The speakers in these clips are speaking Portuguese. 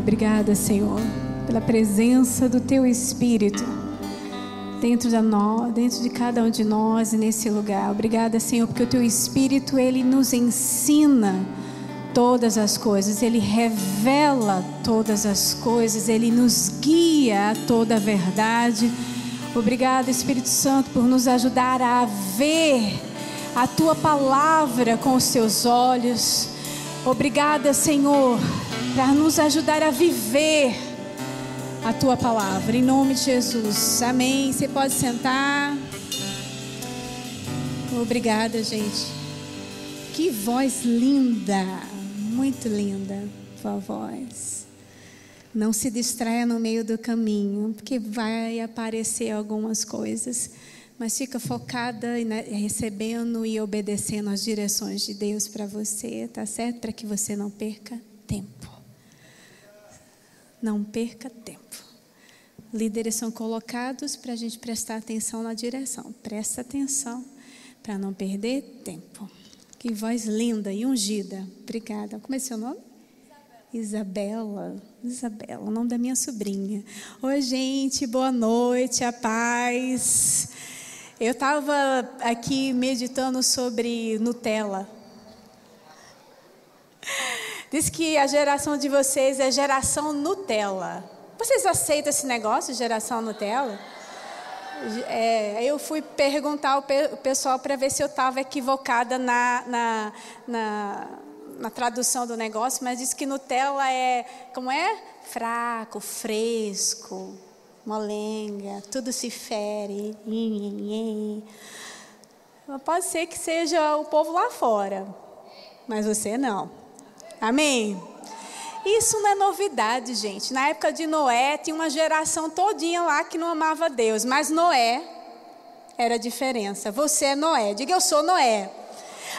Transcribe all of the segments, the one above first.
Obrigada, Senhor, pela presença do Teu Espírito dentro de nós, dentro de cada um de nós e nesse lugar. Obrigada, Senhor, porque o Teu Espírito ele nos ensina todas as coisas, ele revela todas as coisas, ele nos guia a toda a verdade. Obrigada, Espírito Santo, por nos ajudar a ver a tua palavra com os teus olhos. Obrigada, Senhor, para nos ajudar a viver a tua palavra. Em nome de Jesus. Amém. Você pode sentar. Obrigada, gente. Que voz linda. Muito linda tua voz. Não se distraia no meio do caminho, porque vai aparecer algumas coisas mas fica focada e recebendo e obedecendo as direções de Deus para você, tá certo? Para que você não perca tempo. Não perca tempo. Líderes são colocados para a gente prestar atenção na direção. Presta atenção para não perder tempo. Que voz linda e ungida. Obrigada. Como é seu nome? Isabela. Isabela, o nome da minha sobrinha. Oi, gente, boa noite, a paz. Eu estava aqui meditando sobre Nutella. Diz que a geração de vocês é geração Nutella. Vocês aceitam esse negócio, geração Nutella? É, eu fui perguntar ao pessoal para ver se eu estava equivocada na, na, na, na, tradução do negócio, mas diz que Nutella é, como é? Fraco, fresco, molenga, tudo se fere. Pode ser que seja o povo lá fora, mas você não. Amém? Isso não é novidade, gente. Na época de Noé, tinha uma geração todinha lá que não amava Deus, mas Noé era a diferença. Você é Noé. Diga, eu sou Noé.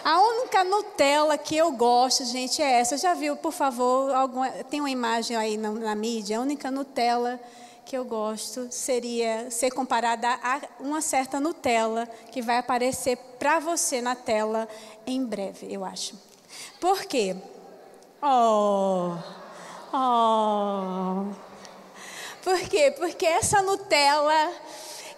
A única Nutella que eu gosto, gente, é essa. Já viu, por favor, alguma, tem uma imagem aí na, na mídia? A única Nutella que eu gosto seria ser comparada a uma certa Nutella que vai aparecer para você na tela em breve, eu acho. Por quê? Oh, oh. Por quê? Porque essa Nutella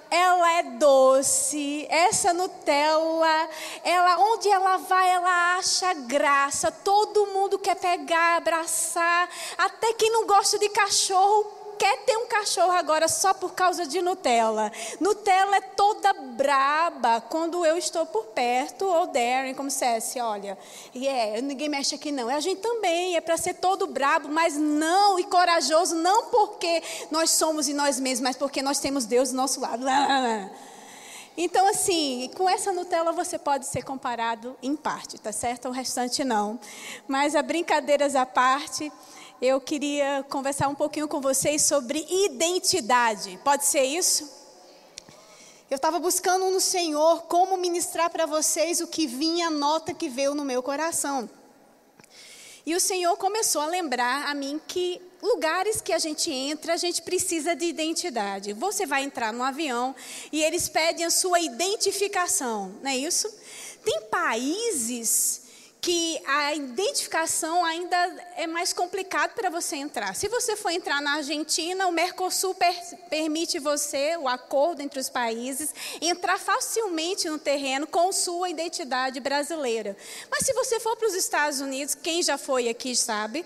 ela é doce, essa Nutella, ela onde ela vai, ela acha graça. Todo mundo quer pegar, abraçar, até quem não gosta de cachorro quer ter um cachorro agora só por causa de Nutella. Nutella é toda braba quando eu estou por perto, ou Darren, como se fosse, olha, e yeah, é, ninguém mexe aqui não. A gente também é para ser todo brabo, mas não, e corajoso, não porque nós somos em nós mesmos, mas porque nós temos Deus do nosso lado. Então, assim, com essa Nutella você pode ser comparado em parte, tá certo? O restante não. Mas a brincadeiras à parte, eu queria conversar um pouquinho com vocês sobre identidade. Pode ser isso? Eu estava buscando no Senhor como ministrar para vocês o que vinha, a nota que veio no meu coração. E o Senhor começou a lembrar a mim que lugares que a gente entra, a gente precisa de identidade. Você vai entrar no avião e eles pedem a sua identificação, não é isso? Tem países que a identificação ainda é mais complicado para você entrar. Se você for entrar na Argentina, o Mercosul per permite você, o acordo entre os países, entrar facilmente no terreno com sua identidade brasileira. Mas se você for para os Estados Unidos, quem já foi aqui sabe,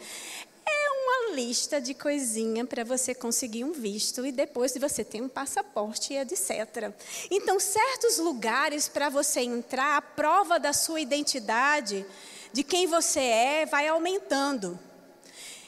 uma lista de coisinha para você conseguir um visto e depois você ter um passaporte e etc. Então, certos lugares para você entrar, a prova da sua identidade de quem você é vai aumentando.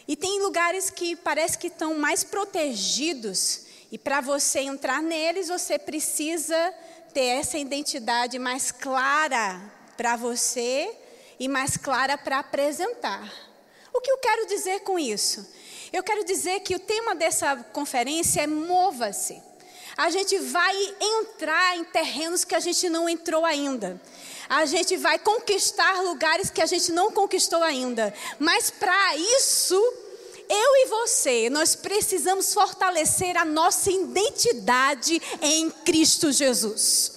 E tem lugares que parece que estão mais protegidos, e para você entrar neles, você precisa ter essa identidade mais clara para você e mais clara para apresentar. O que eu quero dizer com isso? Eu quero dizer que o tema dessa conferência é mova-se. A gente vai entrar em terrenos que a gente não entrou ainda a gente vai conquistar lugares que a gente não conquistou ainda. Mas para isso, eu e você, nós precisamos fortalecer a nossa identidade em Cristo Jesus.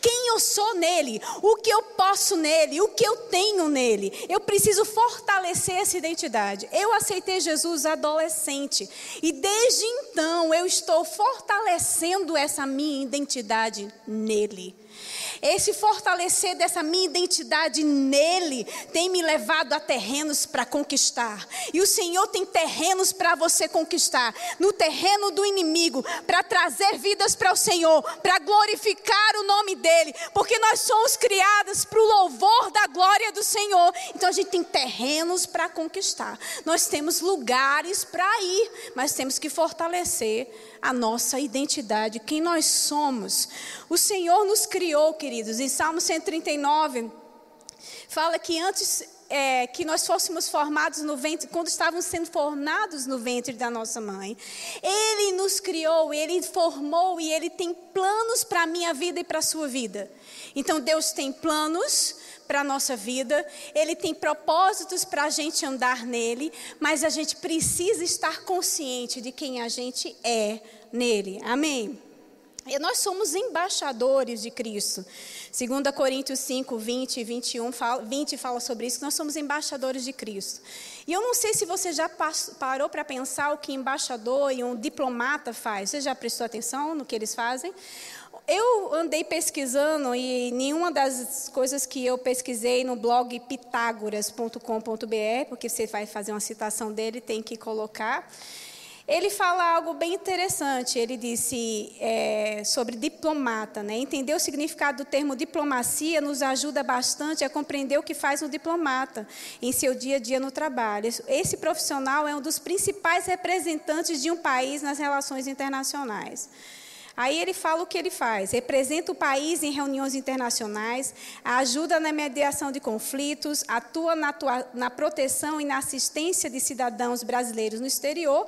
Quem eu sou nele, o que eu posso nele, o que eu tenho nele. Eu preciso fortalecer essa identidade. Eu aceitei Jesus adolescente e desde então eu estou fortalecendo essa minha identidade nele. Esse fortalecer dessa minha identidade nele tem me levado a terrenos para conquistar. E o Senhor tem terrenos para você conquistar. No terreno do inimigo, para trazer vidas para o Senhor, para glorificar o nome dele. Porque nós somos criadas para o louvor da glória do Senhor. Então a gente tem terrenos para conquistar. Nós temos lugares para ir, mas temos que fortalecer a nossa identidade, quem nós somos. O Senhor nos criou, queridos, em Salmo 139, fala que antes é, que nós fôssemos formados no ventre, quando estávamos sendo formados no ventre da nossa mãe. Ele nos criou, Ele formou e Ele tem planos para a minha vida e para a sua vida. Então Deus tem planos para a nossa vida, Ele tem propósitos para a gente andar nele, mas a gente precisa estar consciente de quem a gente é nele. Amém? E nós somos embaixadores de Cristo. 2 Coríntios 5, 20 e 21, fala, 20 fala sobre isso, que nós somos embaixadores de Cristo. E eu não sei se você já parou para pensar o que embaixador e um diplomata faz. Você já prestou atenção no que eles fazem? Eu andei pesquisando e nenhuma das coisas que eu pesquisei no blog pitágoras.com.br, porque você vai fazer uma citação dele, tem que colocar. Ele fala algo bem interessante. Ele disse é, sobre diplomata, né? Entender o significado do termo diplomacia nos ajuda bastante a compreender o que faz um diplomata em seu dia a dia no trabalho. Esse profissional é um dos principais representantes de um país nas relações internacionais. Aí ele fala o que ele faz: representa o país em reuniões internacionais, ajuda na mediação de conflitos, atua na, na proteção e na assistência de cidadãos brasileiros no exterior,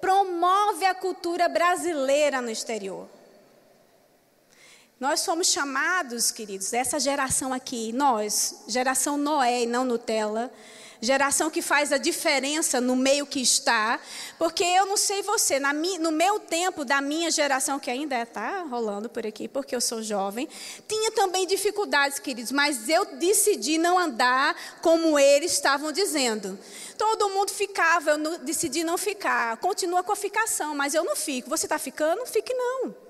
promove a cultura brasileira no exterior. Nós somos chamados, queridos, dessa geração aqui, nós, geração Noé e não Nutella, geração que faz a diferença no meio que está, porque eu não sei você, mi, no meu tempo da minha geração, que ainda está rolando por aqui, porque eu sou jovem, tinha também dificuldades, queridos, mas eu decidi não andar como eles estavam dizendo. Todo mundo ficava, eu decidi não ficar. Continua com a ficação, mas eu não fico. Você está ficando? Fique não.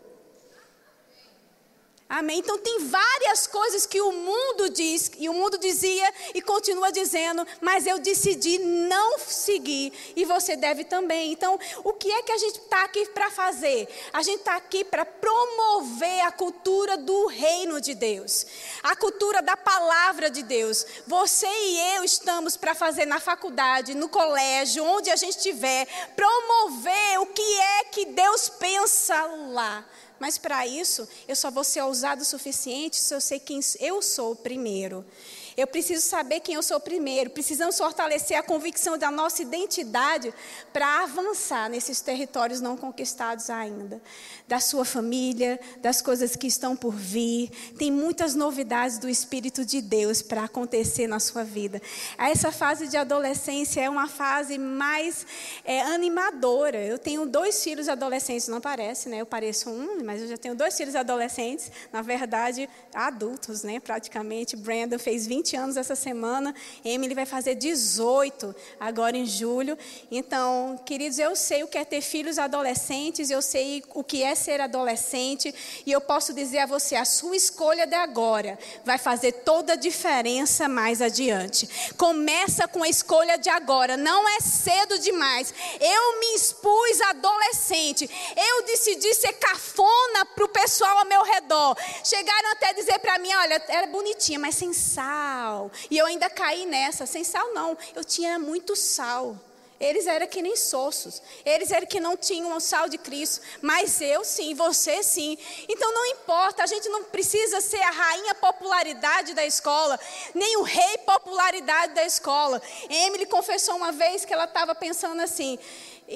Amém? Então tem várias coisas que o mundo diz, e o mundo dizia e continua dizendo, mas eu decidi não seguir, e você deve também. Então, o que é que a gente está aqui para fazer? A gente está aqui para promover a cultura do reino de Deus, a cultura da palavra de Deus. Você e eu estamos para fazer na faculdade, no colégio, onde a gente estiver, promover o que é que Deus pensa lá. Mas para isso, eu só vou ser ousado o suficiente se eu sei quem eu sou primeiro. Eu preciso saber quem eu sou primeiro. Precisamos fortalecer a convicção da nossa identidade para avançar nesses territórios não conquistados ainda. Da sua família, das coisas que estão por vir. Tem muitas novidades do Espírito de Deus para acontecer na sua vida. Essa fase de adolescência é uma fase mais é, animadora. Eu tenho dois filhos adolescentes, não parece, né? Eu pareço um, mas eu já tenho dois filhos adolescentes, na verdade, adultos, né? Praticamente. Brandon fez 20 20 anos essa semana. Emily vai fazer 18 agora em julho. Então, queridos, eu sei o que é ter filhos adolescentes, eu sei o que é ser adolescente. E eu posso dizer a você: a sua escolha de agora vai fazer toda a diferença mais adiante. Começa com a escolha de agora, não é cedo demais. Eu me expus adolescente, eu decidi ser cafona para o pessoal ao meu redor. Chegaram até dizer para mim: olha, era bonitinha, mas sem sal sal. E eu ainda caí nessa, sem sal não. Eu tinha muito sal. Eles eram que nem sossos. Eles eram que não tinham o sal de Cristo. Mas eu sim, você sim. Então não importa, a gente não precisa ser a rainha popularidade da escola, nem o rei popularidade da escola. Emily confessou uma vez que ela estava pensando assim,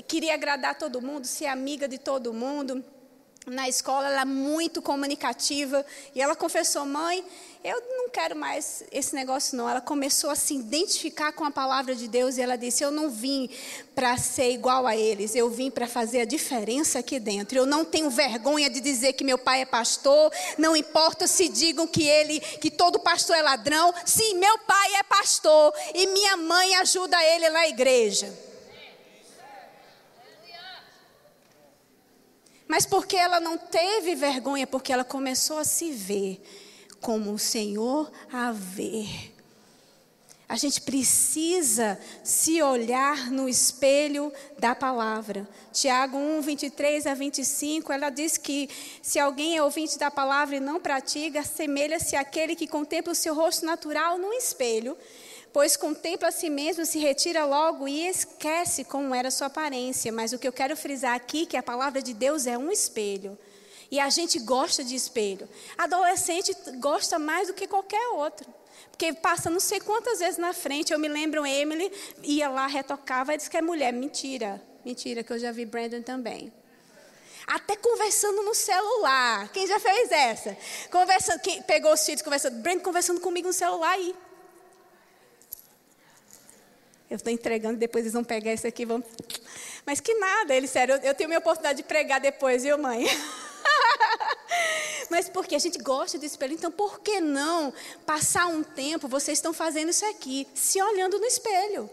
queria agradar todo mundo, ser amiga de todo mundo. Na escola, ela é muito comunicativa, e ela confessou, mãe, eu não quero mais esse negócio não. Ela começou a se identificar com a palavra de Deus e ela disse: Eu não vim para ser igual a eles, eu vim para fazer a diferença aqui dentro. Eu não tenho vergonha de dizer que meu pai é pastor, não importa se digam que ele, que todo pastor é ladrão. Sim, meu pai é pastor e minha mãe ajuda ele na igreja. Mas porque ela não teve vergonha, porque ela começou a se ver como o Senhor a vê. A gente precisa se olhar no espelho da palavra. Tiago 1, 23 a 25, ela diz que se alguém é ouvinte da palavra e não pratica, assemelha-se àquele que contempla o seu rosto natural no espelho, pois contempla a si mesmo, se retira logo e esquece como era sua aparência. Mas o que eu quero frisar aqui é que a palavra de Deus é um espelho. E a gente gosta de espelho. Adolescente gosta mais do que qualquer outro. Porque passa não sei quantas vezes na frente. Eu me lembro, Emily ia lá, retocava e disse que é mulher. Mentira. Mentira, que eu já vi Brandon também. Até conversando no celular. Quem já fez essa? Conversando, quem pegou os filhos conversando. Brandon conversando comigo no celular aí. Eu estou entregando, depois eles vão pegar isso aqui vão. Mas que nada, ele sério, eu, eu tenho minha oportunidade de pregar depois, viu, mãe? Mas porque a gente gosta de espelho, então por que não passar um tempo, vocês estão fazendo isso aqui, se olhando no espelho?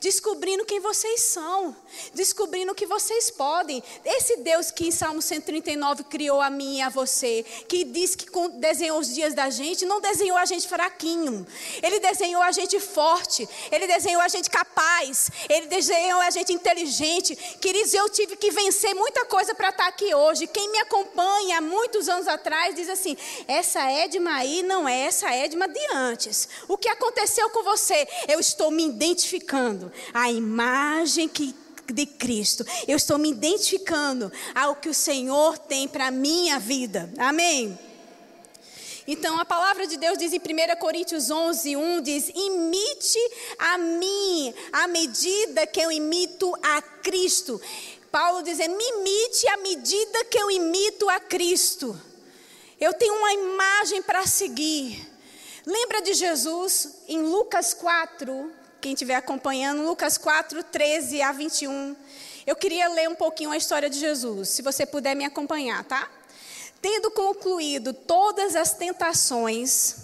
Descobrindo quem vocês são, descobrindo o que vocês podem. Esse Deus que em Salmo 139 criou a mim e a você, que diz que desenhou os dias da gente, não desenhou a gente fraquinho, ele desenhou a gente forte, ele desenhou a gente capaz, ele desenhou a gente inteligente. Queridos, eu tive que vencer muita coisa para estar aqui hoje. Quem me acompanha há muitos anos atrás diz assim: essa Edma aí não é essa Edma de antes. O que aconteceu com você? Eu estou me identificando a imagem que de Cristo. Eu estou me identificando ao que o Senhor tem para a minha vida. Amém. Então a palavra de Deus diz em 1 Coríntios 11, 1, diz, imite a mim, à medida que eu imito a Cristo. Paulo dizendo, me imite à medida que eu imito a Cristo. Eu tenho uma imagem para seguir. Lembra de Jesus em Lucas 4, quem estiver acompanhando, Lucas 4, 13 a 21. Eu queria ler um pouquinho a história de Jesus, se você puder me acompanhar, tá? Tendo concluído todas as tentações,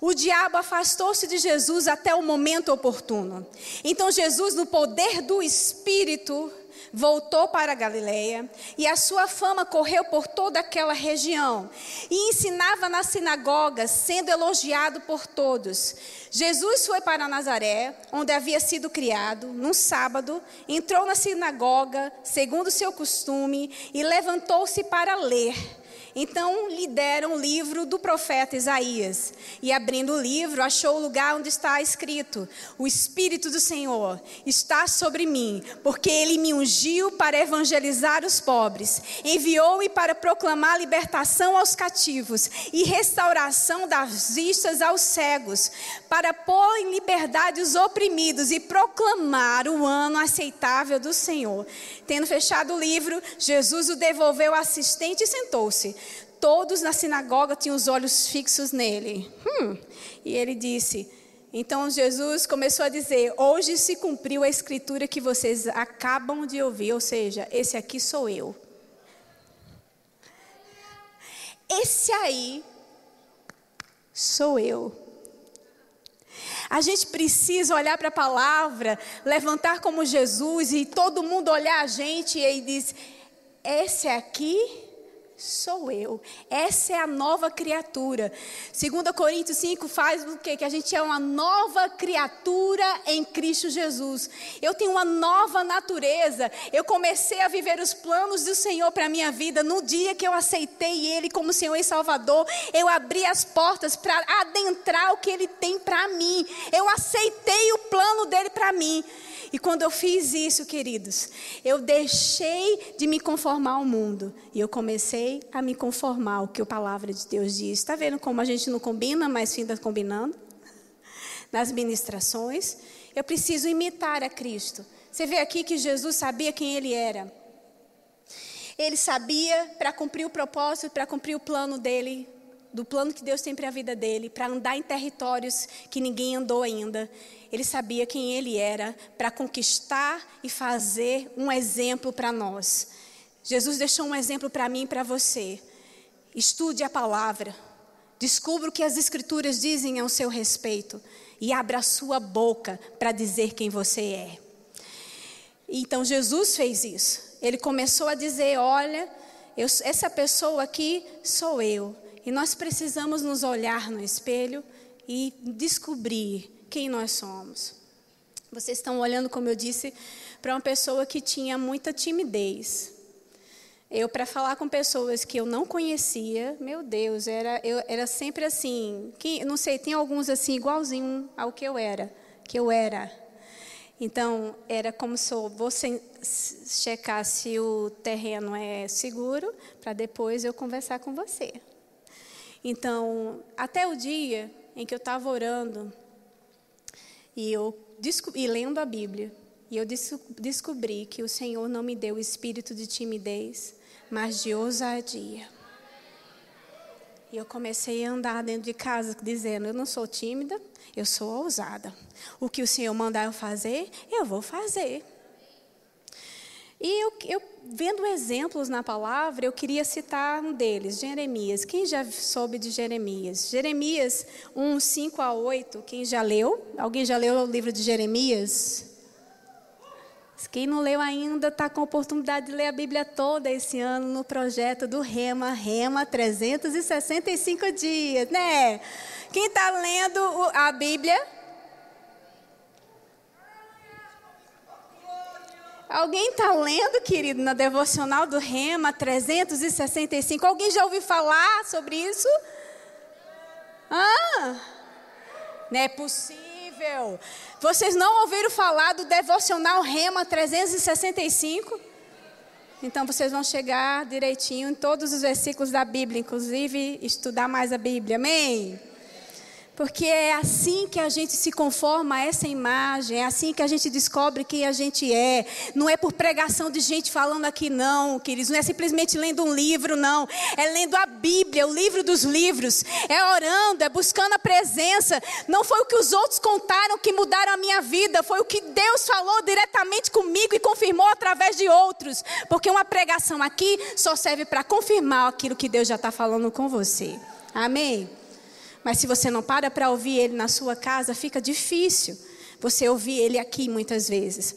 o diabo afastou-se de Jesus até o momento oportuno. Então Jesus, no poder do Espírito, voltou para a Galileia e a sua fama correu por toda aquela região e ensinava nas sinagogas, sendo elogiado por todos. Jesus foi para Nazaré, onde havia sido criado, num sábado, entrou na sinagoga, segundo seu costume, e levantou-se para ler. Então lhe deram o livro do profeta Isaías. E abrindo o livro, achou o lugar onde está escrito: O Espírito do Senhor está sobre mim, porque ele me ungiu para evangelizar os pobres, enviou-me para proclamar libertação aos cativos e restauração das vistas aos cegos, para pôr em liberdade os oprimidos e proclamar o ano aceitável do Senhor. Tendo fechado o livro, Jesus o devolveu ao assistente e sentou-se. Todos na sinagoga tinham os olhos fixos nele. Hum. E ele disse: então Jesus começou a dizer: Hoje se cumpriu a escritura que vocês acabam de ouvir, ou seja, esse aqui sou eu. Esse aí sou eu. A gente precisa olhar para a palavra, levantar como Jesus e todo mundo olhar a gente e diz: Esse aqui sou eu. Essa é a nova criatura. 2 Coríntios 5 faz o quê? Que a gente é uma nova criatura em Cristo Jesus. Eu tenho uma nova natureza. Eu comecei a viver os planos do Senhor para a minha vida. No dia que eu aceitei Ele como Senhor e Salvador, eu abri as portas para adentrar o que Ele tem para mim. Eu aceitei o plano dele para mim. E quando eu fiz isso, queridos, eu deixei de me conformar ao mundo e eu comecei a me conformar ao que a palavra de Deus diz. Está vendo como a gente não combina, mas finda combinando? Nas ministrações, eu preciso imitar a Cristo. Você vê aqui que Jesus sabia quem ele era. Ele sabia para cumprir o propósito, para cumprir o plano dele, do plano que Deus tem para a vida dele, para andar em territórios que ninguém andou ainda. Ele sabia quem ele era para conquistar e fazer um exemplo para nós. Jesus deixou um exemplo para mim e para você. Estude a palavra. Descubra o que as escrituras dizem ao seu respeito e abra a sua boca para dizer quem você é. Então Jesus fez isso. Ele começou a dizer: Olha, eu, essa pessoa aqui sou eu. E nós precisamos nos olhar no espelho e descobrir quem nós somos. Vocês estão olhando, como eu disse, para uma pessoa que tinha muita timidez. Eu, para falar com pessoas que eu não conhecia, meu Deus, era, eu, era sempre assim. Não sei, tem alguns assim, igualzinho ao que eu era. Que eu era. Então, era como se vou checar se o terreno é seguro, para depois eu conversar com você. Então, até o dia em que eu estava orando e, eu, e lendo a Bíblia, e eu descobri que o Senhor não me deu espírito de timidez, mas de ousadia. E eu comecei a andar dentro de casa dizendo: Eu não sou tímida, eu sou ousada. O que o Senhor mandar eu fazer, eu vou fazer. E eu, eu, vendo exemplos na palavra, eu queria citar um deles, Jeremias. Quem já soube de Jeremias? Jeremias 1, 5 a 8. Quem já leu? Alguém já leu o livro de Jeremias? Quem não leu ainda está com a oportunidade de ler a Bíblia toda esse ano no projeto do Rema, Rema 365 dias, né? Quem está lendo a Bíblia? Alguém está lendo, querido, na devocional do Rema 365? Alguém já ouviu falar sobre isso? Ah, não é possível. Vocês não ouviram falar do devocional Rema 365? Então vocês vão chegar direitinho em todos os versículos da Bíblia, inclusive estudar mais a Bíblia. Amém? Porque é assim que a gente se conforma a essa imagem, é assim que a gente descobre quem a gente é. Não é por pregação de gente falando aqui, não, queridos. Não é simplesmente lendo um livro, não. É lendo a Bíblia, o livro dos livros. É orando, é buscando a presença. Não foi o que os outros contaram que mudaram a minha vida. Foi o que Deus falou diretamente comigo e confirmou através de outros. Porque uma pregação aqui só serve para confirmar aquilo que Deus já está falando com você. Amém? Mas se você não para para ouvir ele na sua casa, fica difícil você ouvir ele aqui muitas vezes.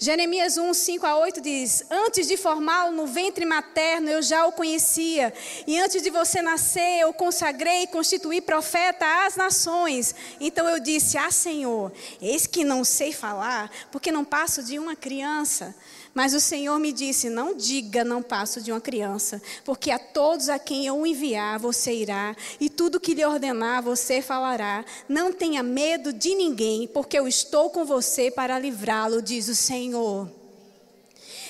Jeremias 1, 5 a 8 diz: Antes de formá-lo no ventre materno, eu já o conhecia, e antes de você nascer, eu consagrei e constituí profeta às nações. Então eu disse: Ah, Senhor, eis que não sei falar, porque não passo de uma criança. Mas o Senhor me disse: Não diga, não passo de uma criança, porque a todos a quem eu enviar, você irá, e tudo que lhe ordenar, você falará. Não tenha medo de ninguém, porque eu estou com você para livrá-lo, diz o Senhor.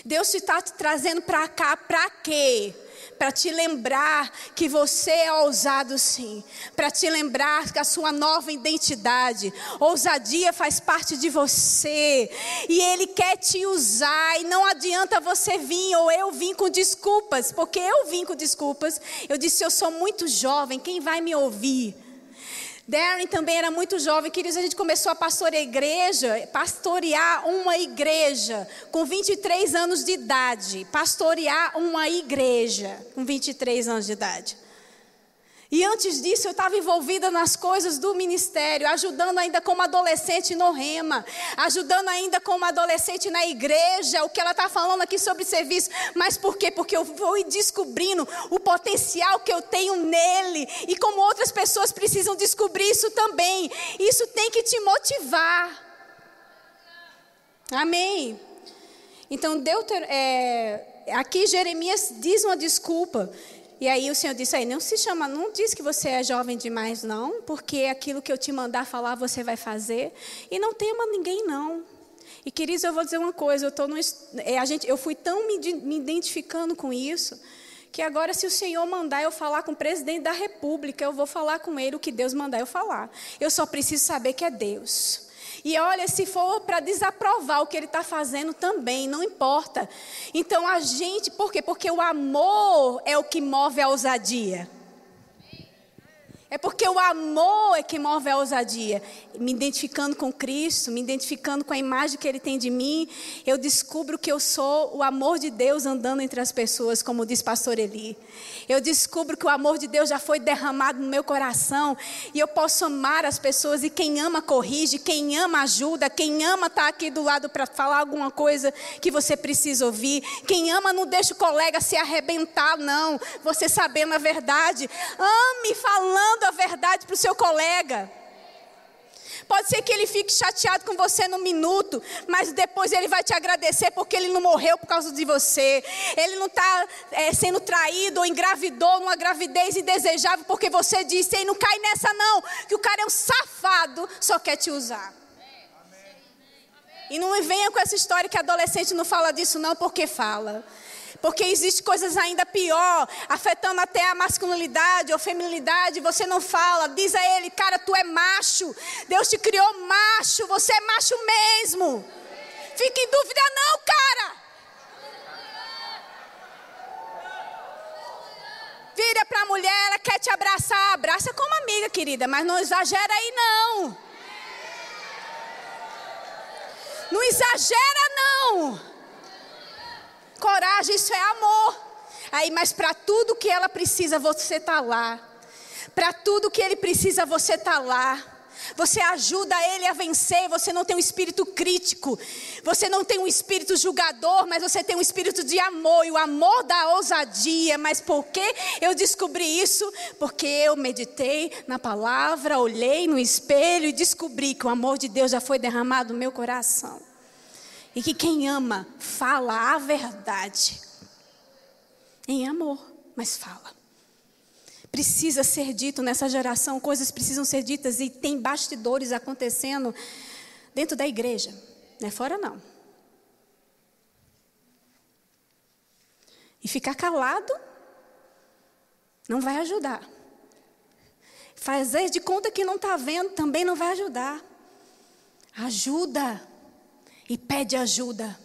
Deus está te trazendo para cá, para quê? Para te lembrar que você é ousado sim, para te lembrar que a sua nova identidade, ousadia faz parte de você, e Ele quer te usar, e não adianta você vir ou eu vim com desculpas, porque eu vim com desculpas. Eu disse: Eu sou muito jovem, quem vai me ouvir? Darren também era muito jovem, queridos, a gente começou a pastorear a igreja, pastorear uma igreja com 23 anos de idade, pastorear uma igreja com 23 anos de idade. E antes disso, eu estava envolvida nas coisas do ministério, ajudando ainda como adolescente no Rema, ajudando ainda como adolescente na igreja, o que ela está falando aqui sobre serviço. Mas por quê? Porque eu fui descobrindo o potencial que eu tenho nele, e como outras pessoas precisam descobrir isso também. Isso tem que te motivar. Amém. Então, Deuter, é, aqui Jeremias diz uma desculpa. E aí o Senhor disse aí, não se chama, não diz que você é jovem demais não, porque aquilo que eu te mandar falar você vai fazer. E não tema ninguém não. E queridos, eu vou dizer uma coisa, eu tô no, é, a gente, eu fui tão me, me identificando com isso, que agora se o Senhor mandar eu falar com o presidente da República, eu vou falar com ele o que Deus mandar eu falar. Eu só preciso saber que é Deus. E olha, se for para desaprovar o que ele está fazendo também, não importa. Então a gente, por quê? Porque o amor é o que move a ousadia. É porque o amor é que move a ousadia. Me identificando com Cristo, me identificando com a imagem que Ele tem de mim, eu descubro que eu sou o amor de Deus andando entre as pessoas, como diz Pastor Eli. Eu descubro que o amor de Deus já foi derramado no meu coração e eu posso amar as pessoas. E quem ama corrige, quem ama ajuda, quem ama está aqui do lado para falar alguma coisa que você precisa ouvir. Quem ama não deixa o colega se arrebentar, não. Você sabendo a verdade, ame falando falando a verdade para o seu colega. Pode ser que ele fique chateado com você no minuto, mas depois ele vai te agradecer porque ele não morreu por causa de você. Ele não está é, sendo traído ou engravidou numa gravidez indesejável porque você disse: Ei, não cai nessa não, que o cara é um safado, só quer te usar. E não venha com essa história que adolescente não fala disso, não, porque fala. Porque existe coisas ainda pior, afetando até a masculinidade ou feminilidade. Você não fala, diz a ele, cara, tu é macho. Deus te criou macho, você é macho mesmo. Fique em dúvida, não, cara. Vira para a mulher, ela quer te abraçar. Abraça como amiga, querida, mas não exagera aí, não. Não exagera, não. Coragem, isso é amor. Aí, mas para tudo que ela precisa, você está lá. Para tudo que ele precisa, você está lá. Você ajuda ele a vencer. Você não tem um espírito crítico. Você não tem um espírito julgador, mas você tem um espírito de amor. E o amor da ousadia. Mas por que eu descobri isso? Porque eu meditei na palavra, olhei no espelho e descobri que o amor de Deus já foi derramado no meu coração. E que quem ama fala a verdade. Em amor, mas fala. Precisa ser dito nessa geração, coisas precisam ser ditas e tem bastidores acontecendo dentro da igreja, não é fora não. E ficar calado não vai ajudar. Fazer de conta que não está vendo também não vai ajudar. Ajuda e pede ajuda.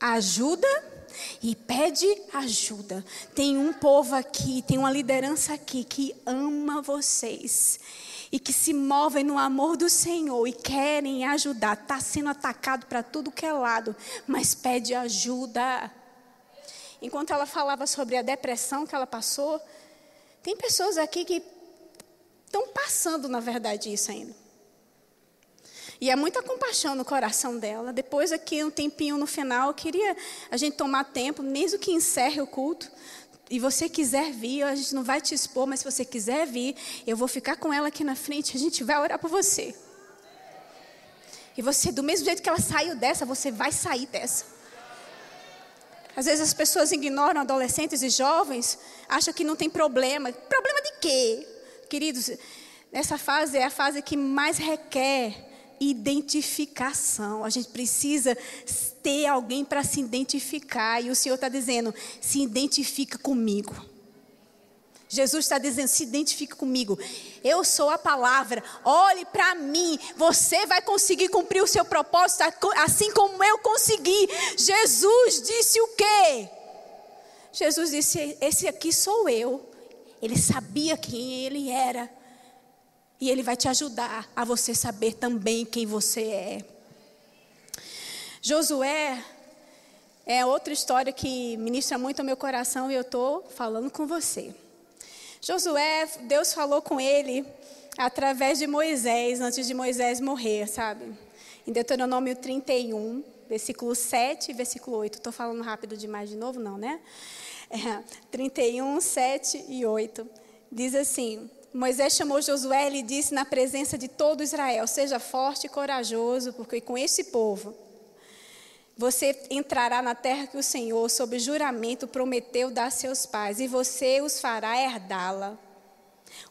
Ajuda e pede ajuda. Tem um povo aqui, tem uma liderança aqui que ama vocês e que se movem no amor do Senhor e querem ajudar. Está sendo atacado para tudo que é lado, mas pede ajuda. Enquanto ela falava sobre a depressão que ela passou, tem pessoas aqui que estão passando, na verdade, isso ainda. E é muita compaixão no coração dela. Depois, aqui, um tempinho no final, eu queria a gente tomar tempo, mesmo que encerre o culto. E você quiser vir, a gente não vai te expor, mas se você quiser vir, eu vou ficar com ela aqui na frente, a gente vai orar por você. E você, do mesmo jeito que ela saiu dessa, você vai sair dessa. Às vezes as pessoas ignoram adolescentes e jovens, acham que não tem problema. Problema de quê? Queridos, essa fase é a fase que mais requer identificação. A gente precisa ter alguém para se identificar. E o Senhor está dizendo: se identifica comigo. Jesus está dizendo: se identifique comigo. Eu sou a palavra. Olhe para mim. Você vai conseguir cumprir o seu propósito assim como eu consegui. Jesus disse o quê? Jesus disse: Esse aqui sou eu. Ele sabia quem ele era. E Ele vai te ajudar a você saber também quem você é. Josué é outra história que ministra muito ao meu coração e eu estou falando com você. Josué, Deus falou com ele através de Moisés, antes de Moisés morrer, sabe? Em Deuteronômio 31, versículo 7 e versículo 8. Estou falando rápido demais de novo, não, né? É, 31, 7 e 8. Diz assim: Moisés chamou Josué e disse na presença de todo Israel: Seja forte e corajoso, porque com esse povo você entrará na terra que o Senhor, sob juramento, prometeu dar a seus pais, e você os fará herdá-la.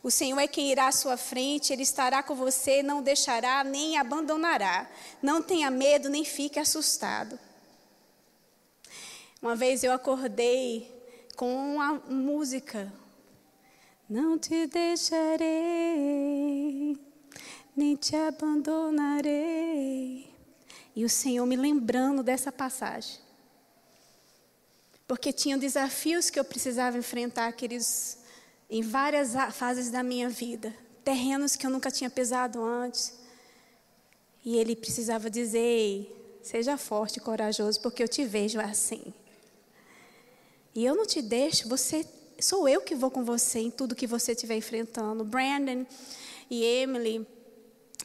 O Senhor é quem irá à sua frente, Ele estará com você, não deixará nem abandonará. Não tenha medo, nem fique assustado. Uma vez eu acordei com uma música não te deixarei, nem te abandonarei. E o Senhor me lembrando dessa passagem. Porque tinham desafios que eu precisava enfrentar, queridos, em várias fases da minha vida. Terrenos que eu nunca tinha pesado antes. E ele precisava dizer: seja forte e corajoso, porque eu te vejo assim. E eu não te deixo, você sou eu que vou com você em tudo que você estiver enfrentando. Brandon e Emily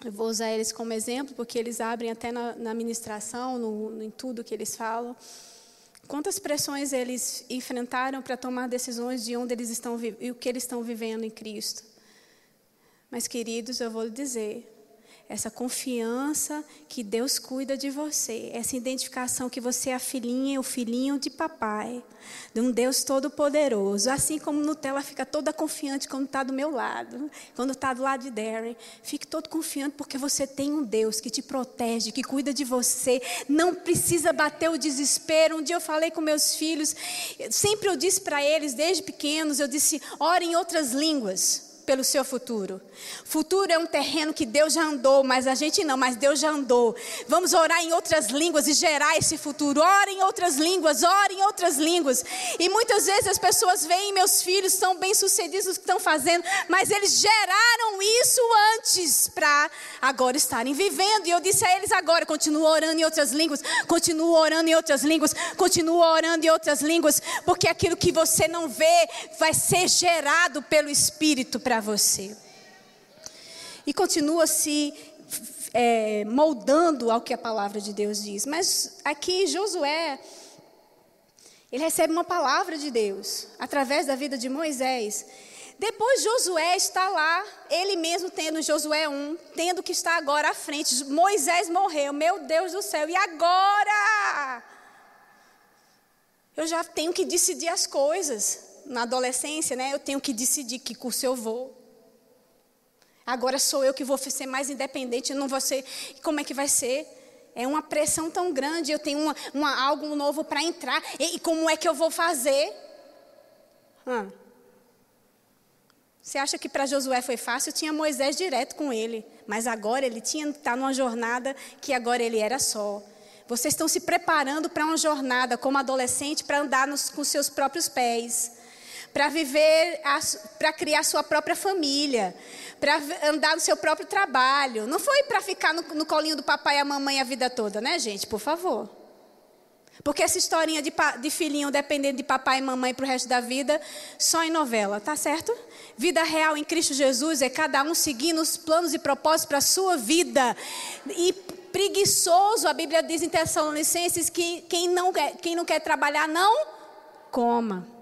eu vou usar eles como exemplo, porque eles abrem até na, na ministração, no, no, em tudo que eles falam. Quantas pressões eles enfrentaram para tomar decisões de onde eles estão e o que eles estão vivendo em Cristo. Mas, queridos, eu vou lhe dizer, essa confiança que Deus cuida de você, essa identificação que você é a filhinha o filhinho de papai, de um Deus todo-poderoso. Assim como Nutella fica toda confiante quando está do meu lado, quando está do lado de Darren. Fique todo confiante porque você tem um Deus que te protege, que cuida de você. Não precisa bater o desespero. Um dia eu falei com meus filhos, sempre eu disse para eles, desde pequenos, eu disse: orem em outras línguas pelo seu futuro. Futuro é um terreno que Deus já andou, mas a gente não, mas Deus já andou. Vamos orar em outras línguas e gerar esse futuro. Ore em outras línguas, ore em outras línguas. E muitas vezes as pessoas veem meus filhos são bem-sucedidos no que estão fazendo, mas eles geraram isso antes para agora estarem vivendo. E eu disse a eles agora, continua orando em outras línguas, continua orando em outras línguas, continua orando em outras línguas, porque aquilo que você não vê vai ser gerado pelo Espírito para você. E continua se é, moldando ao que a palavra de Deus diz. Mas aqui Josué, ele recebe uma palavra de Deus através da vida de Moisés. Depois Josué está lá, ele mesmo tendo Josué 1, tendo que estar agora à frente. Moisés morreu, meu Deus do céu, e agora? Eu já tenho que decidir as coisas na adolescência, né, eu tenho que decidir que curso eu vou. Agora sou eu que vou ser mais independente, não vou ser. Como é que vai ser? É uma pressão tão grande, eu tenho uma, uma algo novo para entrar. E, e, como é que eu vou fazer? Hum. Você acha que para Josué foi fácil? Tinha Moisés direto com ele. Mas agora ele tinha está numa jornada que agora ele era só. Vocês estão se preparando para uma jornada como adolescente para andar nos, com seus próprios pés para viver, para criar sua própria família, para andar no seu próprio trabalho. Não foi para ficar no, no, colinho do papai e a mamãe a vida toda, né, gente? Por favor. Porque essa historinha de, de filhinho dependendo de papai e mamãe para o resto da vida, só em novela, tá certo? Vida real em Cristo Jesus é cada um seguindo os planos e propósitos para a sua vida. E preguiçoso, a Bíblia diz em Tessalonicenses que quem não quer, quem não quer trabalhar, não coma.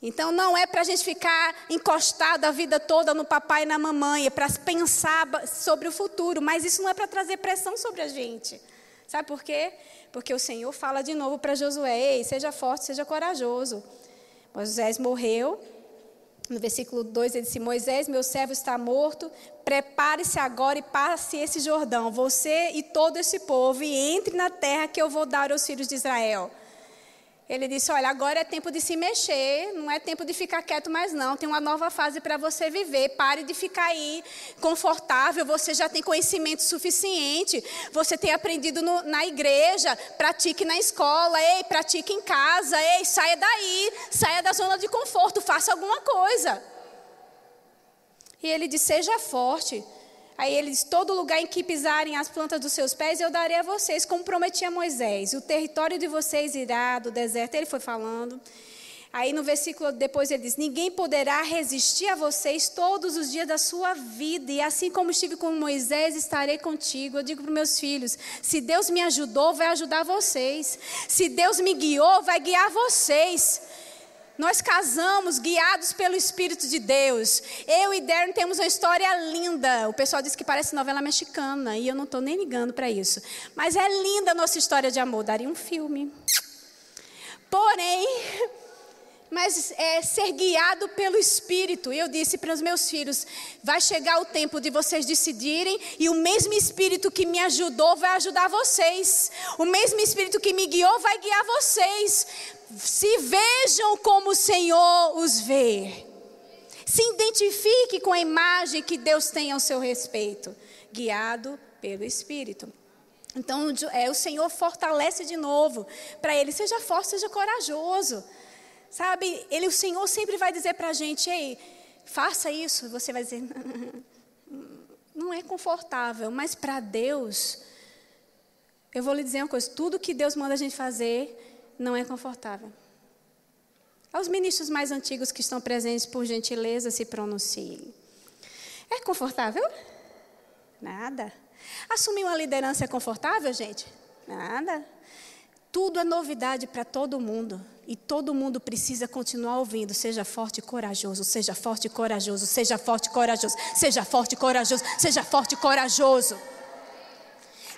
Então não é para a gente ficar encostado a vida toda no papai e na mamãe, é para pensar sobre o futuro, mas isso não é para trazer pressão sobre a gente. Sabe por quê? Porque o Senhor fala de novo para Josué: Ei, seja forte, seja corajoso. Moisés morreu. No versículo 2 ele disse: Moisés, meu servo está morto. Prepare-se agora e passe esse Jordão, você e todo esse povo, e entre na terra que eu vou dar aos filhos de Israel. Ele disse: Olha, agora é tempo de se mexer, não é tempo de ficar quieto mais, não. Tem uma nova fase para você viver. Pare de ficar aí confortável. Você já tem conhecimento suficiente. Você tem aprendido no, na igreja. Pratique na escola. Ei, pratique em casa. Ei, saia daí. Saia da zona de conforto. Faça alguma coisa. E ele disse: Seja forte. Aí ele diz: Todo lugar em que pisarem as plantas dos seus pés, eu darei a vocês, como prometi a Moisés. O território de vocês irá do deserto. Ele foi falando. Aí no versículo depois ele diz: Ninguém poderá resistir a vocês todos os dias da sua vida, e assim como estive com Moisés, estarei contigo. Eu digo para meus filhos: se Deus me ajudou, vai ajudar vocês. Se Deus me guiou, vai guiar vocês. Nós casamos guiados pelo Espírito de Deus. Eu e Darren temos uma história linda. O pessoal diz que parece novela mexicana e eu não estou nem ligando para isso. Mas é linda a nossa história de amor. Daria um filme. Porém, mas é ser guiado pelo Espírito. Eu disse para os meus filhos: vai chegar o tempo de vocês decidirem, e o mesmo Espírito que me ajudou vai ajudar vocês. O mesmo Espírito que me guiou vai guiar vocês. Se vejam como o Senhor os vê. Se identifique com a imagem que Deus tem ao seu respeito, guiado pelo Espírito. Então, é, o Senhor fortalece de novo para ele: seja forte, seja corajoso. Sabe, ele, o Senhor sempre vai dizer para a gente: ei, faça isso. Você vai dizer: não é confortável, mas para Deus, eu vou lhe dizer uma coisa: tudo que Deus manda a gente fazer não é confortável. Aos ministros mais antigos que estão presentes, por gentileza, se pronunciem. É confortável? Nada. Assumir uma liderança é confortável, gente? Nada. Tudo é novidade para todo mundo. E todo mundo precisa continuar ouvindo. Seja forte e corajoso, seja forte e corajoso, seja forte e corajoso, seja forte e corajoso, seja forte e corajoso.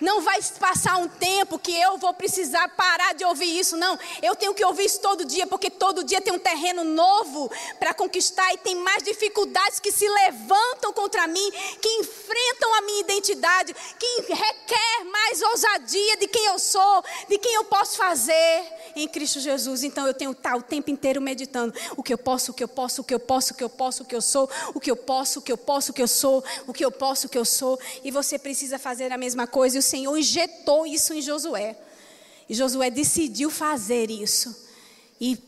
Não vai passar um tempo que eu vou precisar parar de ouvir isso, não. Eu tenho que ouvir isso todo dia, porque todo dia tem um terreno novo para conquistar e tem mais dificuldades que se levantam contra mim, que enfrentam a minha identidade, que requer mais ousadia de quem eu sou, de quem eu posso fazer em Cristo Jesus. Então eu tenho que estar o tempo inteiro meditando o que eu posso, o que eu posso, o que eu posso, o que eu posso, o que eu sou, o que eu posso, o que eu posso, o que eu sou, o que eu posso, o que eu sou. E você precisa fazer a mesma coisa. E o Senhor injetou isso em Josué. E Josué decidiu fazer isso. E,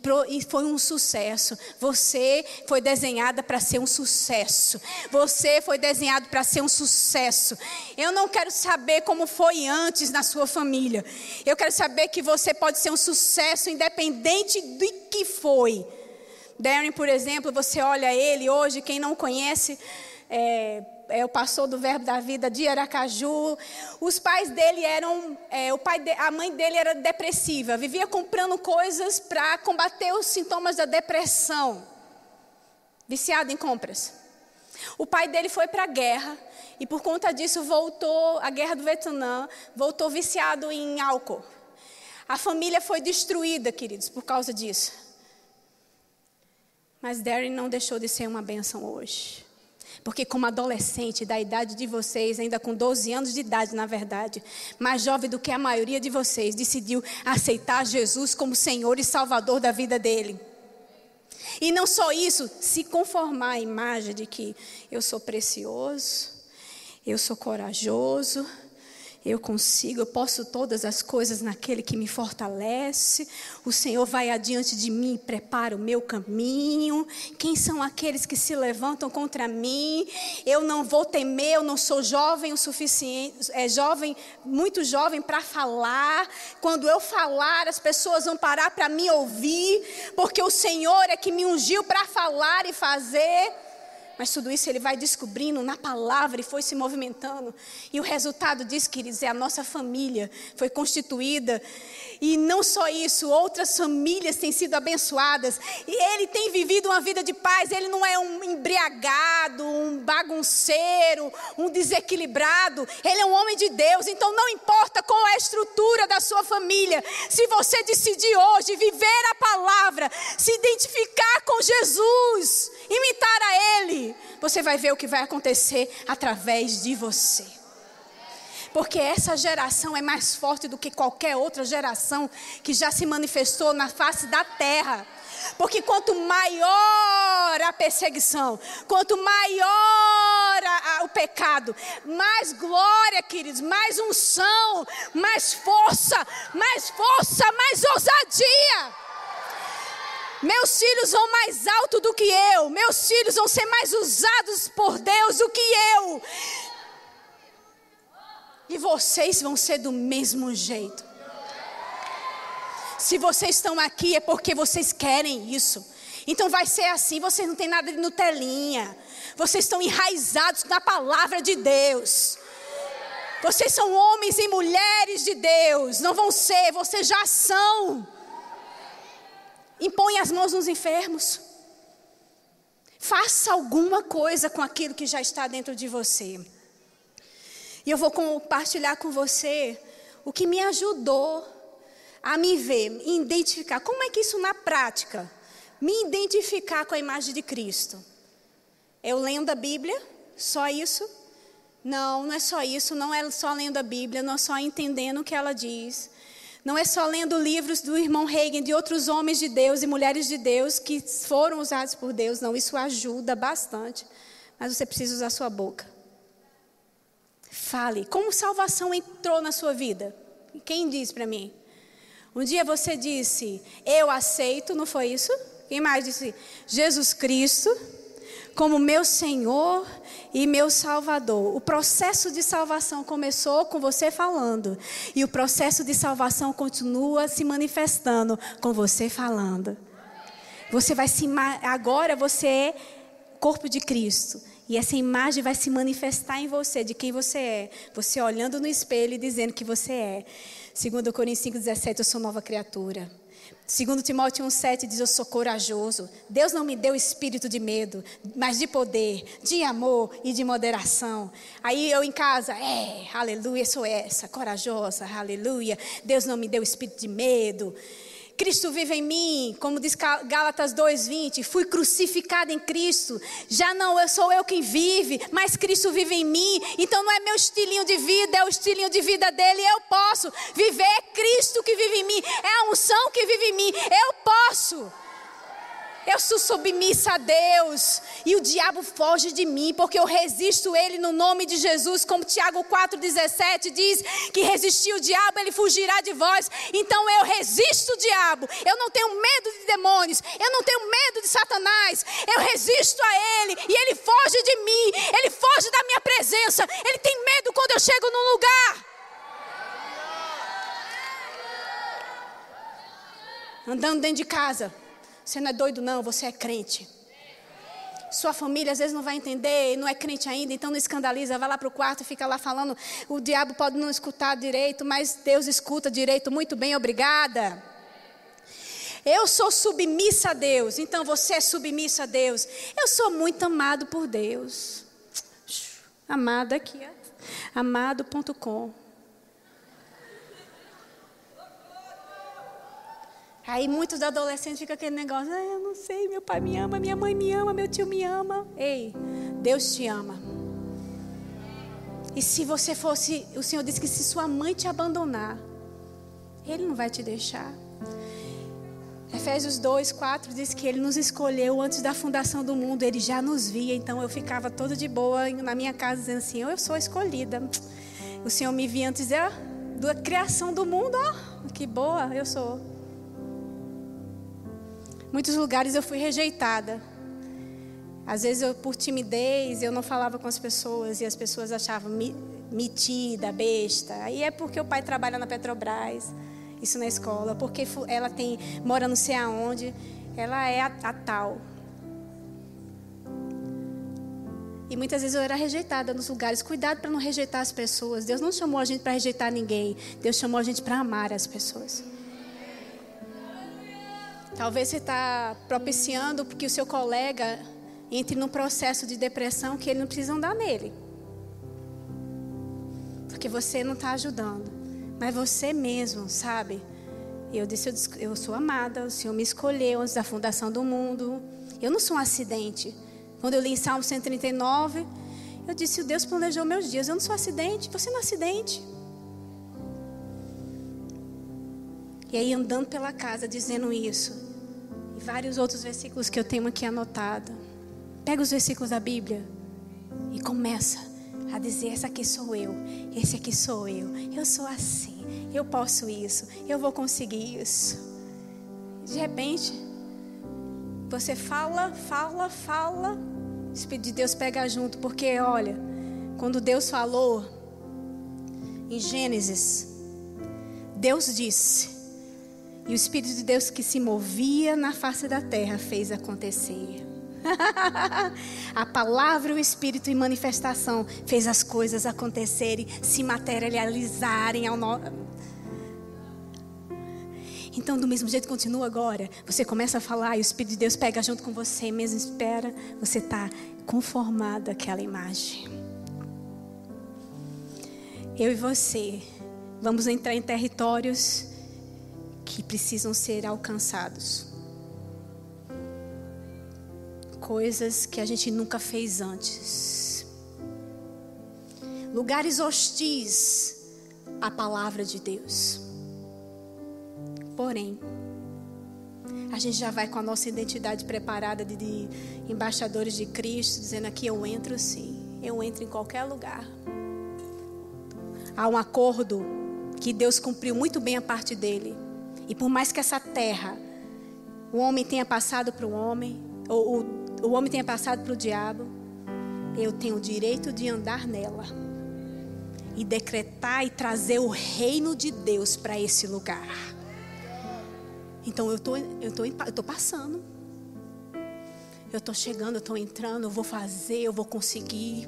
foi um sucesso. Você foi desenhada para ser um sucesso. Você foi desenhado para ser um sucesso. Eu não quero saber como foi antes na sua família. Eu quero saber que você pode ser um sucesso independente do que foi. Darren, por exemplo, você olha ele hoje, quem não conhece, é, é o pastor do Verbo da Vida de Aracaju. Os pais dele eram, é, o pai de, a mãe dele era depressiva, vivia comprando coisas para combater os sintomas da depressão, viciado em compras. O pai dele foi para a guerra e por conta disso voltou, a guerra do Vietnã, voltou viciado em álcool. A família foi destruída, queridos, por causa disso. Mas Darren não deixou de ser uma bênção hoje. Porque, como adolescente da idade de vocês, ainda com 12 anos de idade, na verdade, mais jovem do que a maioria de vocês, decidiu aceitar Jesus como Senhor e Salvador da vida dele. E não só isso, se conformar à imagem de que eu sou precioso, eu sou corajoso, eu consigo, eu posso todas as coisas naquele que me fortalece. O Senhor vai adiante de mim e prepara o meu caminho. Quem são aqueles que se levantam contra mim? Eu não vou temer, eu não sou jovem o suficiente, é jovem, muito jovem para falar. Quando eu falar, as pessoas vão parar para me ouvir, porque o Senhor é que me ungiu para falar e fazer. Mas tudo isso ele vai descobrindo na palavra e foi se movimentando. E o resultado disso, queridos, é a nossa família foi constituída. E não só isso, outras famílias têm sido abençoadas. E ele tem vivido uma vida de paz. Ele não é um embriagado, um bagunceiro, um desequilibrado. Ele é um homem de Deus. Então não importa qual é a estrutura da sua família. Se você decidir hoje viver a palavra, se identificar com Jesus, imitar a Ele, você vai ver o que vai acontecer através de você. Porque essa geração é mais forte do que qualquer outra geração que já se manifestou na face da terra. Porque quanto maior a perseguição, quanto maior a, a, o pecado, mais glória, queridos, mais unção, mais força, mais força, mais ousadia. Meus filhos vão mais alto do que eu. Meus filhos vão ser mais usados por Deus do que eu. Vocês vão ser do mesmo jeito. Se vocês estão aqui é porque vocês querem isso. Então vai ser assim, vocês não têm nada de Nutelinha. Vocês estão enraizados na palavra de Deus. Vocês são homens e mulheres de Deus. Não vão ser, vocês já são. Impõe as mãos nos enfermos. Faça alguma coisa com aquilo que já está dentro de você. E eu vou compartilhar com você o que me ajudou a me ver, me identificar. Como é que isso na prática? Me identificar com a imagem de Cristo. Eu lendo a Bíblia, só isso? Não, não é só isso, não é só lendo a Bíblia, não é só entendendo o que ela diz. Não é só lendo livros do irmão Reagan, de outros homens de Deus e mulheres de Deus que foram usados por Deus. Não, isso ajuda bastante. Mas você precisa usar sua boca. Fale. Como salvação entrou na sua vida? Quem diz para mim? Um dia você disse, eu aceito, não foi isso? Quem mais disse? Jesus Cristo como meu Senhor e meu Salvador. O processo de salvação começou com você falando, e o processo de salvação continua se manifestando com você falando. Você vai se agora você é corpo de Cristo. E essa imagem vai se manifestar em você, de quem você é. Você olhando no espelho e dizendo que você é. Segundo Coríntios 5,17, eu sou nova criatura. Segundo Timóteo 1,7 diz, eu sou corajoso. Deus não me deu espírito de medo, mas de poder, de amor e de moderação. Aí eu em casa, é, aleluia, sou essa, corajosa, aleluia. Deus não me deu espírito de medo. Cristo vive em mim, como diz Gálatas 2:20, fui crucificado em Cristo. Já não eu sou eu quem vive, mas Cristo vive em mim. Então não é meu estilinho de vida, é o estilinho de vida dele. Eu posso viver é Cristo que vive em mim, é a unção que vive em mim. Eu posso. Eu sou submissa a Deus e o diabo foge de mim, porque eu resisto ele no nome de Jesus, como Tiago 4,17 diz: que resistir o diabo, ele fugirá de vós. Então eu resisto o diabo, eu não tenho medo de demônios, eu não tenho medo de Satanás, eu resisto a ele e ele foge de mim, ele foge da minha presença, ele tem medo quando eu chego num lugar. Andando dentro de casa. Você não é doido, não, você é crente. Sua família às vezes não vai entender, não é crente ainda, então não escandaliza, vai lá para o quarto fica lá falando. O diabo pode não escutar direito, mas Deus escuta direito. Muito bem, obrigada. Eu sou submissa a Deus, então você é submissa a Deus. Eu sou muito amado por Deus. Amado aqui, amado.com. Aí muitos adolescentes ficam aquele negócio, ah, eu não sei, meu pai me ama, minha mãe me ama, meu tio me ama. Ei, Deus te ama. E se você fosse, o Senhor disse que se sua mãe te abandonar, Ele não vai te deixar. Efésios 2, 4 diz que Ele nos escolheu antes da fundação do mundo, Ele já nos via, então eu ficava todo de boa na minha casa dizendo assim, eu sou escolhida. O Senhor me via antes da, da criação do mundo, ó, que boa eu sou. Muitos lugares eu fui rejeitada. Às vezes eu por timidez eu não falava com as pessoas e as pessoas achavam metida, besta. Aí é porque o pai trabalha na Petrobras, isso na escola, porque ela tem mora não sei aonde, ela é a, a tal. E muitas vezes eu era rejeitada nos lugares. Cuidado para não rejeitar as pessoas. Deus não chamou a gente para rejeitar ninguém. Deus chamou a gente para amar as pessoas. Talvez você está propiciando porque o seu colega entre num processo de depressão que ele não precisa andar nele. Porque você não está ajudando. Mas você mesmo, sabe? Eu disse, eu, sou amada, o Senhor me escolheu antes da fundação do mundo. Eu não sou um acidente. Quando eu li em Salmo 139, eu disse, o Deus planejou meus dias. Eu não sou acidente, você não é acidente. E aí andando pela casa dizendo isso. E vários outros versículos que eu tenho aqui anotado. Pega os versículos da Bíblia e começa a dizer: essa aqui sou eu, esse aqui sou eu. Eu sou assim, eu posso isso, eu vou conseguir isso. De repente, você fala, fala, fala. O Espírito de Deus pega junto, porque olha, quando Deus falou em Gênesis, Deus disse: e o Espírito de Deus que se movia na face da terra fez acontecer. a palavra, o Espírito em manifestação fez as coisas acontecerem, se materializarem ao no... Então, do mesmo jeito, continua agora. Você começa a falar e o Espírito de Deus pega junto com você, mesmo espera, você está conformado àquela imagem. Eu e você vamos entrar em territórios que precisam ser alcançados. Coisas que a gente nunca fez antes. Lugares hostis à palavra de Deus. porém. A gente já vai com a nossa identidade preparada de, de embaixadores de Cristo, dizendo aqui eu entro sim, eu entro em qualquer lugar. Há um acordo que Deus cumpriu muito bem a parte dele. E por mais que essa terra, o homem tenha passado para o homem, ou o, o homem tenha passado para o diabo, eu tenho o direito de andar nela e decretar e trazer o reino de Deus para esse lugar. Então eu tô, eu tô, eu tô passando. Eu tô chegando, eu tô entrando, eu vou fazer, eu vou conseguir.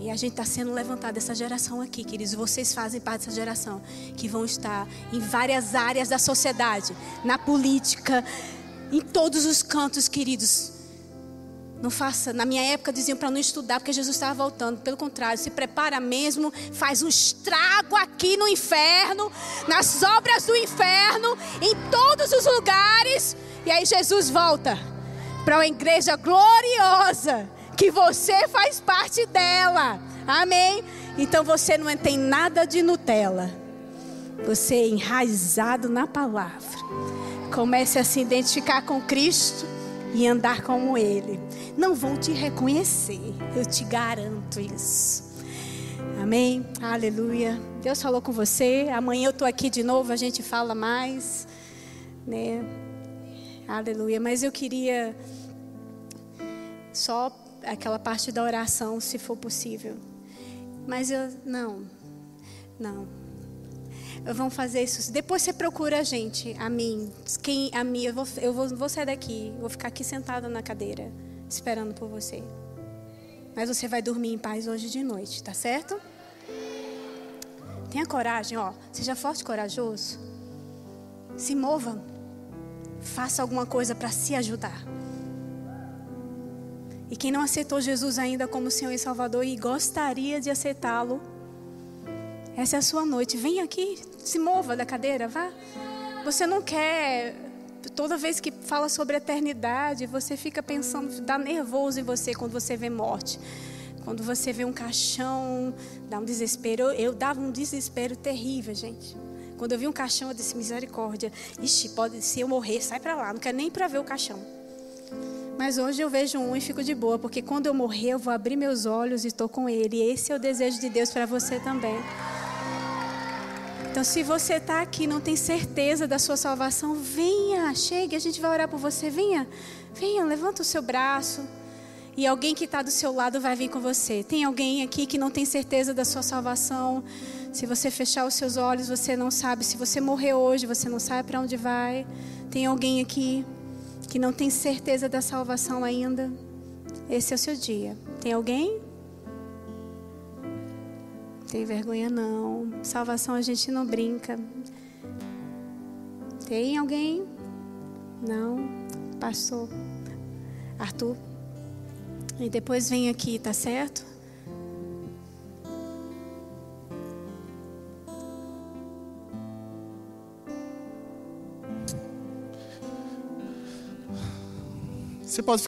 E a gente está sendo levantado essa geração aqui, queridos. Vocês fazem parte dessa geração que vão estar em várias áreas da sociedade, na política, em todos os cantos, queridos não faça. Na minha época diziam para não estudar porque Jesus estava voltando. Pelo contrário, se prepara mesmo, faz um estrago aqui no inferno, nas obras do inferno, em todos os lugares. E aí Jesus volta para uma igreja gloriosa que você faz parte dela. Amém. Então você não tem nada de Nutella. Você é enraizado na palavra. Comece a se identificar com Cristo e andar como Ele não vão te reconhecer. Eu te garanto isso. Amém? Aleluia. Deus falou com você. Amanhã eu estou aqui de novo, a gente fala mais. Né? Aleluia. Mas eu queria só aquela parte da oração, se for possível. Mas eu, não, não. Vamos fazer isso. Depois você procura a gente, a mim. Quem, a mim, eu vou, eu vou, vou sair daqui, vou ficar aqui sentada na cadeira esperando por você. Mas você vai dormir em paz hoje de noite, tá certo? Tenha coragem, ó. Seja forte e corajoso. Se mova. Faça alguma coisa para se ajudar. E quem não aceitou Jesus ainda como Senhor e Salvador e gostaria de aceitá-lo, essa é a sua noite. Vem aqui, se mova da cadeira, vá. Você não quer Toda vez que fala sobre eternidade, você fica pensando, dá nervoso em você quando você vê morte. Quando você vê um caixão, dá um desespero. Eu, eu dava um desespero terrível, gente. Quando eu vi um caixão, eu disse: misericórdia. Ixi, pode, se eu morrer, sai para lá. Não quero nem para ver o caixão. Mas hoje eu vejo um e fico de boa, porque quando eu morrer, eu vou abrir meus olhos e estou com Ele. E esse é o desejo de Deus para você também. Então, se você está aqui não tem certeza da sua salvação, venha, chegue, a gente vai orar por você. Venha, venha, levanta o seu braço. E alguém que está do seu lado vai vir com você. Tem alguém aqui que não tem certeza da sua salvação. Se você fechar os seus olhos, você não sabe. Se você morrer hoje, você não sabe para onde vai. Tem alguém aqui que não tem certeza da salvação ainda. Esse é o seu dia. Tem alguém? Tem vergonha não. Salvação a gente não brinca. Tem alguém? Não. Pastor Arthur. E depois vem aqui, tá certo? Você pode